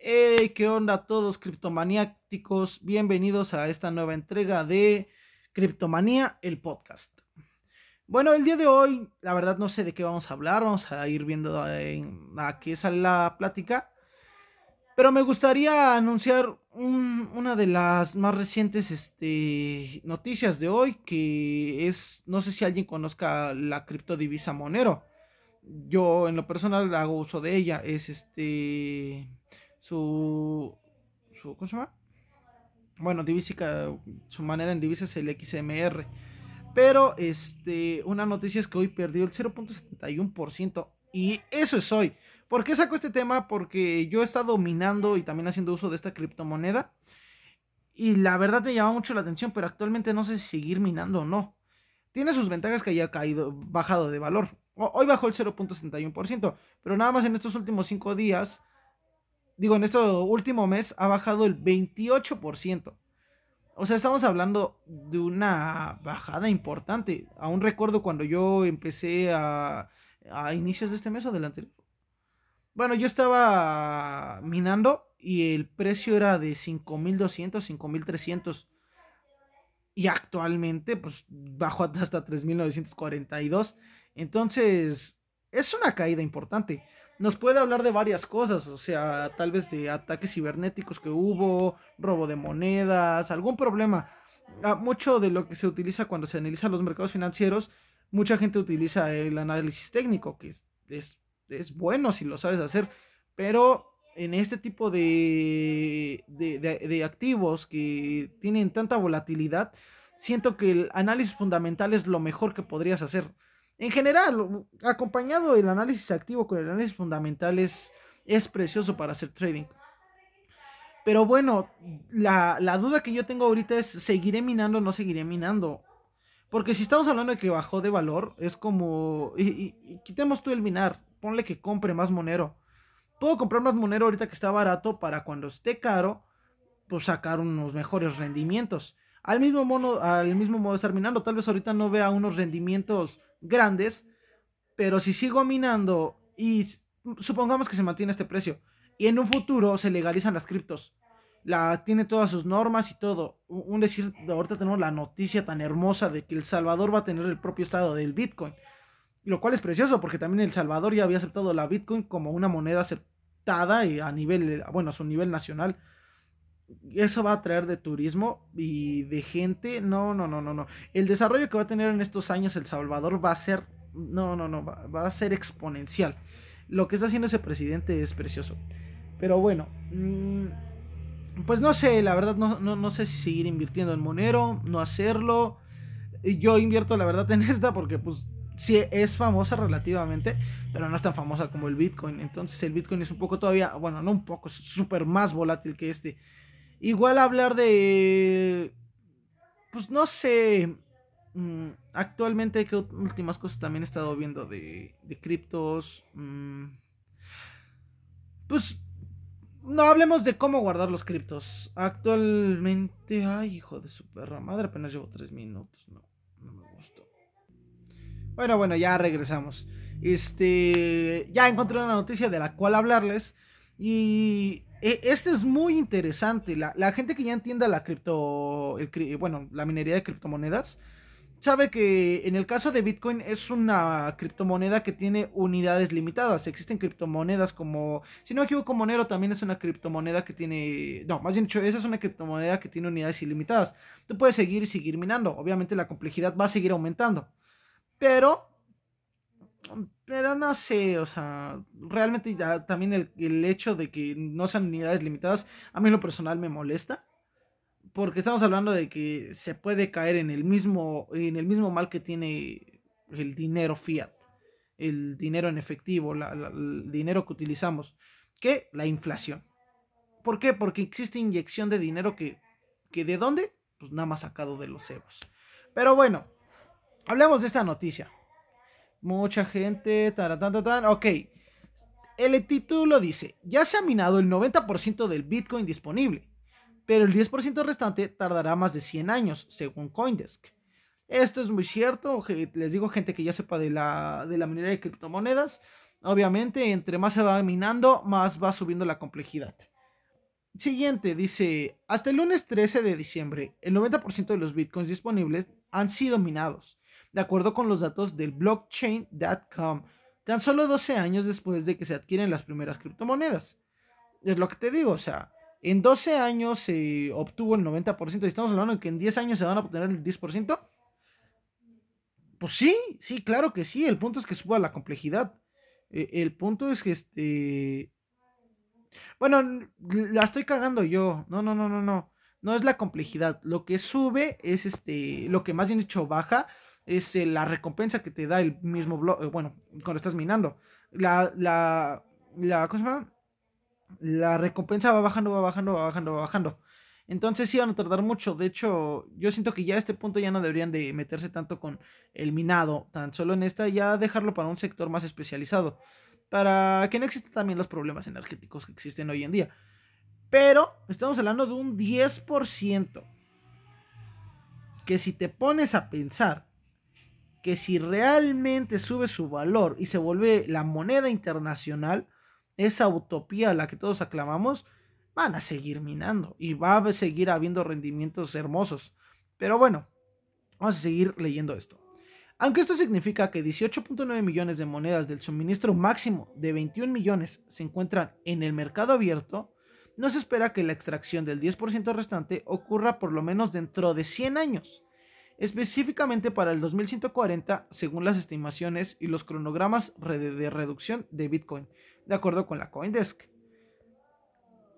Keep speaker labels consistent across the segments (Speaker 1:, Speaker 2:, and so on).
Speaker 1: Hey, ¿qué onda a todos criptomaniáticos? Bienvenidos a esta nueva entrega de Criptomanía, el podcast. Bueno, el día de hoy, la verdad no sé de qué vamos a hablar, vamos a ir viendo a qué sale la plática. Pero me gustaría anunciar una de las más recientes este, noticias de hoy, que es, no sé si alguien conozca la criptodivisa Monero. Yo en lo personal hago uso de ella, es este su, su ¿cómo se llama? Bueno, divisa, su manera en divisa es el XMR. Pero este, una noticia es que hoy perdió el 0.71% y eso es hoy. ¿Por qué saco este tema? Porque yo he estado minando y también haciendo uso de esta criptomoneda. Y la verdad me llama mucho la atención, pero actualmente no sé si seguir minando o no. Tiene sus ventajas que haya caído, bajado de valor. Hoy bajó el 0.61%, pero nada más en estos últimos 5 días digo, en este último mes ha bajado el 28%. O sea, estamos hablando de una bajada importante. Aún recuerdo cuando yo empecé a, a inicios de este mes o del anterior. Bueno, yo estaba minando y el precio era de 5200, 5300. Y actualmente, pues bajó hasta 3942. Entonces, es una caída importante nos puede hablar de varias cosas, o sea, tal vez de ataques cibernéticos que hubo, robo de monedas, algún problema. Ah, mucho de lo que se utiliza cuando se analizan los mercados financieros, mucha gente utiliza el análisis técnico, que es, es, bueno si lo sabes hacer, pero en este tipo de, de, de activos que tienen tanta volatilidad, siento que el análisis fundamental es lo mejor que podrías hacer. En general, acompañado el análisis activo con el análisis fundamental es, precioso para hacer trading. Pero bueno, la, duda que yo tengo ahorita es, ¿seguiré minando o no seguiré minando? Porque si estamos hablando de que bajó de valor, es como... Y, quitemos tú el minar, ponle que compre más monero. Puedo comprar más monero ahorita que está barato para cuando esté caro, pues sacar unos mejores rendimientos. Al mismo, modo, al mismo modo de estar minando, tal vez ahorita no vea unos rendimientos grandes, pero si sigo minando y supongamos que se mantiene este precio y en un futuro se legalizan las criptos, la, tiene todas sus normas y todo. Un decir, ahorita tenemos la noticia tan hermosa de que El Salvador va a tener el propio estado del Bitcoin. Lo cual es precioso porque también El Salvador ya había aceptado la Bitcoin como una moneda aceptada y a nivel, bueno, a su nivel nacional. Eso va a traer de turismo y de gente. No, no, no, no, no. El desarrollo que va a tener en estos años El Salvador va a ser. No, no, no. Va, a ser exponencial. Lo que está haciendo ese presidente es precioso. Pero bueno. Mm, pues no sé, la verdad no, no, sé si seguir invirtiendo en Monero, no hacerlo. Yo invierto la verdad en esta porque pues sí es famosa relativamente, pero no es tan famosa como el Bitcoin. Entonces el Bitcoin es un poco todavía, bueno, no un poco, es súper más volátil que este. Igual hablar de... Pues no sé. Mm, actualmente, ¿qué últimas cosas también he estado viendo de, de criptos? Mm, pues no hablemos de cómo guardar los criptos. Actualmente, ay, hijo de su perra madre, apenas llevo tres minutos. No, no me gustó. Bueno, bueno, ya regresamos. Este, ya encontré una noticia de la cual hablarles. Y e, este es muy interesante. La, gente que ya entienda la cripto, bueno, la minería de criptomonedas, sabe que en el caso de Bitcoin es una criptomoneda que tiene unidades limitadas. Existen criptomonedas como, si no me equivoco, Monero también es una criptomoneda que tiene, no, más bien dicho, esa es una criptomoneda que tiene unidades ilimitadas. Tú puedes seguir y seguir minando. Obviamente la complejidad va a seguir aumentando. Pero pero no sé, o sea, realmente ya también el, hecho de que no sean unidades limitadas, a mí lo personal me molesta. Porque estamos hablando de que se puede caer en el mismo, en el mismo mal que tiene el dinero fiat, el dinero en efectivo, el dinero que utilizamos, que la inflación. ¿Por qué? Porque existe inyección de dinero que, que ¿de dónde? Pues nada más sacado de los cebos. Pero bueno, hablemos de esta noticia. Mucha gente. Taratán, ok. El título dice: Ya se ha minado el 90% del Bitcoin disponible, pero el 10% restante tardará más de 100 años, según Coindesk. Esto es muy cierto. Les digo, gente que ya sepa de la, de la minería de criptomonedas. Obviamente, entre más se va minando, más va subiendo la complejidad. Siguiente, dice, hasta el lunes 13 de diciembre, el 90% de los bitcoins disponibles han sido minados, de acuerdo con los datos del blockchain.com, tan solo 12 años después de que se adquieren las primeras criptomonedas. Es lo que te digo, o sea, en 12 años se obtuvo el 90%, y estamos hablando de que en 10 años se van a obtener el 10%. Pues sí, sí, claro que sí, el punto es que suba la complejidad. E, el punto es que este bueno, la estoy cagando yo. No, no, no, no, no. No es la complejidad. Lo que sube es este. Lo que más bien dicho baja es eh, la recompensa que te da el mismo blog. Eh, bueno, cuando estás minando. La. La. La. ¿Cómo se llama? La recompensa va bajando, va bajando, va bajando, va bajando. Entonces sí van a tardar mucho. De hecho, yo siento que ya a este punto ya no deberían de meterse tanto con el minado. Tan solo en esta, ya dejarlo para un sector más especializado para que no existan también los problemas energéticos que existen hoy en día. Pero estamos hablando de un 10%. Que si te pones a pensar que si realmente sube su valor y se vuelve la moneda internacional, esa utopía a la que todos aclamamos, van a seguir minando y va a seguir habiendo rendimientos hermosos. Pero bueno, vamos a seguir leyendo esto. Aunque esto significa que 18.9 millones de monedas del suministro máximo de 21 millones se encuentran en el mercado abierto, no se espera que la extracción del 10% restante ocurra por lo menos dentro de 100 años, específicamente para el 2140 según las estimaciones y los cronogramas de reducción de Bitcoin, de acuerdo con la Coindesk.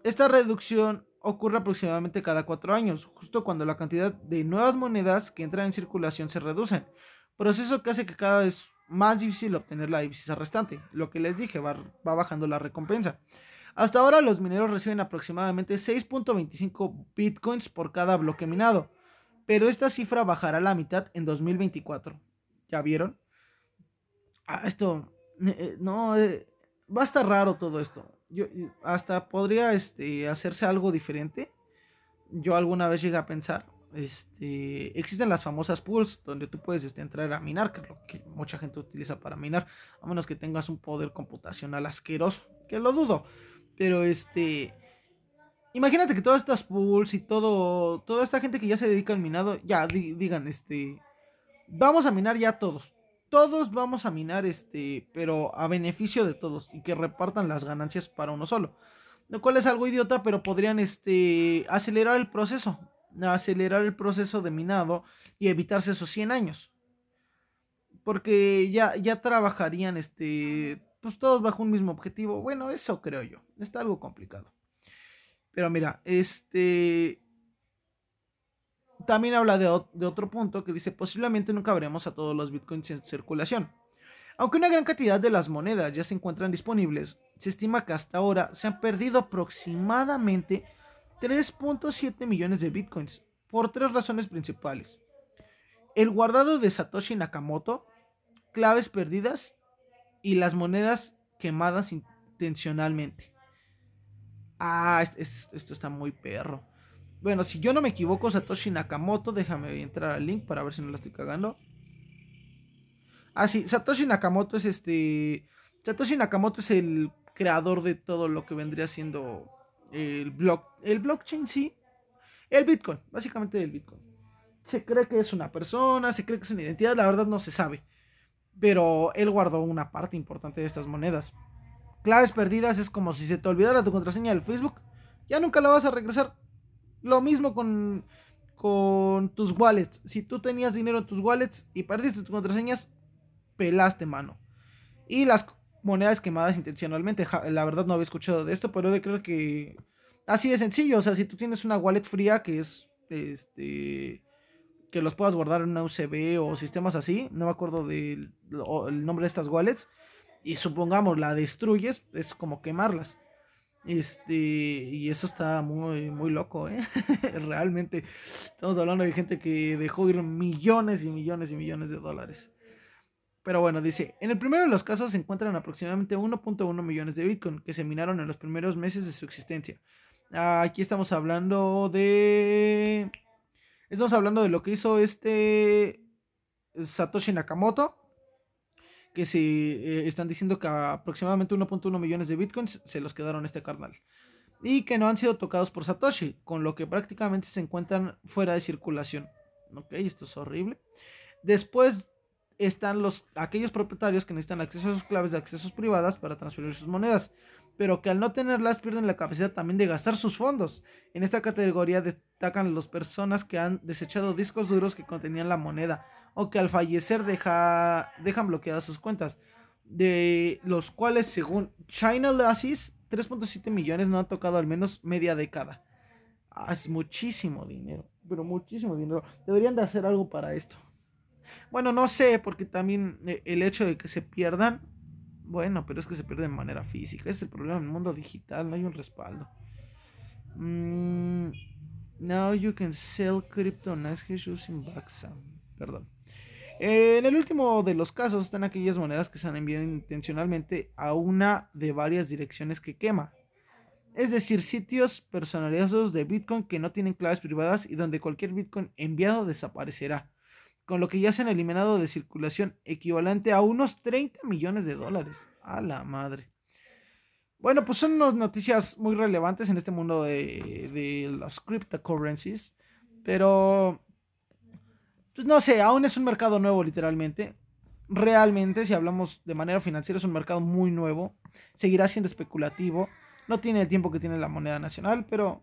Speaker 1: Esta reducción ocurre aproximadamente cada 4 años, justo cuando la cantidad de nuevas monedas que entran en circulación se reducen, proceso que hace que cada vez más difícil obtener la divisa restante. Lo que les dije, va, bajando la recompensa. Hasta ahora los mineros reciben aproximadamente 6.25 bitcoins por cada bloque minado, pero esta cifra bajará a la mitad en 2024. ¿Ya vieron? Ah, esto, eh, no, eh, va a estar raro todo esto. Yo, hasta podría este, hacerse algo diferente. Yo alguna vez llegué a pensar, este, existen las famosas pools donde tú puedes este, entrar a minar, que es lo que mucha gente utiliza para minar, a menos que tengas un poder computacional asqueroso, que lo dudo. Pero este, imagínate que todas estas pools y todo, toda esta gente que ya se dedica al minado, ya digan, este, vamos a minar ya todos. Todos vamos a minar, este, pero a beneficio de todos y que repartan las ganancias para uno solo. Lo cual es algo idiota, pero podrían, este, acelerar el proceso acelerar el proceso de minado y evitarse esos 100 años. Porque ya, ya trabajarían este, pues todos bajo un mismo objetivo. Bueno, eso creo yo. Está algo complicado. Pero mira, este... También habla de, de otro punto que dice, posiblemente nunca veremos a todos los bitcoins en circulación. Aunque una gran cantidad de las monedas ya se encuentran disponibles, se estima que hasta ahora se han perdido aproximadamente 3.7 millones de bitcoins por tres razones principales. El guardado de Satoshi Nakamoto, claves perdidas y las monedas quemadas intencionalmente. Ah, esto está muy perro. Bueno, si yo no me equivoco, Satoshi Nakamoto, déjame entrar al link para ver si no la estoy cagando. Ah, sí, Satoshi Nakamoto es este. Satoshi Nakamoto es el creador de todo lo que vendría siendo el, block, el blockchain sí, el Bitcoin, básicamente el Bitcoin. Se cree que es una persona, se cree que es una identidad, la verdad no se sabe. Pero él guardó una parte importante de estas monedas. Claves perdidas es como si se te olvidara tu contraseña del Facebook, ya nunca la vas a regresar. Lo mismo con, con tus wallets. Si tú tenías dinero en tus wallets y perdiste tus contraseñas, pelaste mano. Y las monedas quemadas intencionalmente. la verdad no había escuchado de esto, pero de creer que así de sencillo. O sea, si tú tienes una wallet fría que es este que los puedas guardar en una USB o sistemas así, no me acuerdo del nombre de estas wallets, y supongamos la destruyes, es como quemarlas. Este, y eso está muy, muy loco, ¿eh? Realmente, estamos hablando de gente que dejó ir millones y millones y millones de dólares. Pero bueno, dice, en el primero de los casos se encuentran aproximadamente 1.1 millones de Bitcoin que se minaron en los primeros meses de su existencia. Aquí estamos hablando de... Estamos hablando de lo que hizo este Satoshi Nakamoto. Que se eh, están diciendo que aproximadamente 1.1 millones de bitcoins se los quedaron este carnal. y que no han sido tocados por Satoshi, con lo que prácticamente se encuentran fuera de circulación. Ok, esto es horrible. Después están los, aquellos propietarios que necesitan acceso a sus claves de accesos privadas para transferir sus monedas, pero que al no tenerlas pierden la capacidad también de gastar sus fondos. En esta categoría destacan las personas que han desechado discos duros que contenían la moneda o que al fallecer deja, dejan bloqueadas sus cuentas, de los cuales según China Lasis 3.7 millones no han tocado al menos media década. Ah, es muchísimo dinero, pero muchísimo dinero. Deberían de hacer algo para esto. Bueno, no sé, porque también eh, el hecho de que se pierdan, bueno, pero es que se pierden de manera física. es el problema en el mundo digital, no hay un respaldo. Mm, now you can sell crypto nice using Baxa. Perdón. Eh, en el último de los casos están aquellas monedas que se han enviado intencionalmente a una de varias direcciones que quema. Es decir, sitios personalizados de Bitcoin que no tienen claves privadas y donde cualquier Bitcoin enviado desaparecerá con lo que ya se han eliminado de circulación, equivalente a unos 30 millones de dólares. A la madre. Bueno, pues son unas noticias muy relevantes en este mundo de, de las cryptocurrencies. Pero, pues no sé, aún es un mercado nuevo literalmente. Realmente, si hablamos de manera financiera, es un mercado muy nuevo. Seguirá siendo especulativo. No tiene el tiempo que tiene la moneda nacional, pero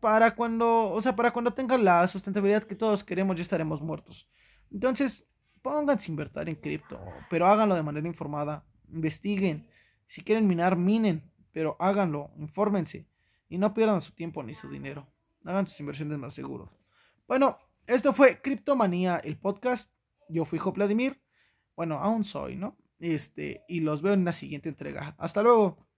Speaker 1: para cuando, o sea, para cuando tengan la sustentabilidad que todos queremos, ya estaremos muertos. Entonces, pónganse a invertir en cripto, pero háganlo de manera informada, investiguen. Si quieren minar, minen, pero háganlo, infórmense y no pierdan su tiempo ni su dinero. Hagan sus inversiones más seguros. Bueno, esto fue Criptomanía, el podcast. Yo fui Jo Vladimir. Bueno, aún soy, ¿no? Este, y los veo en la siguiente entrega. Hasta luego.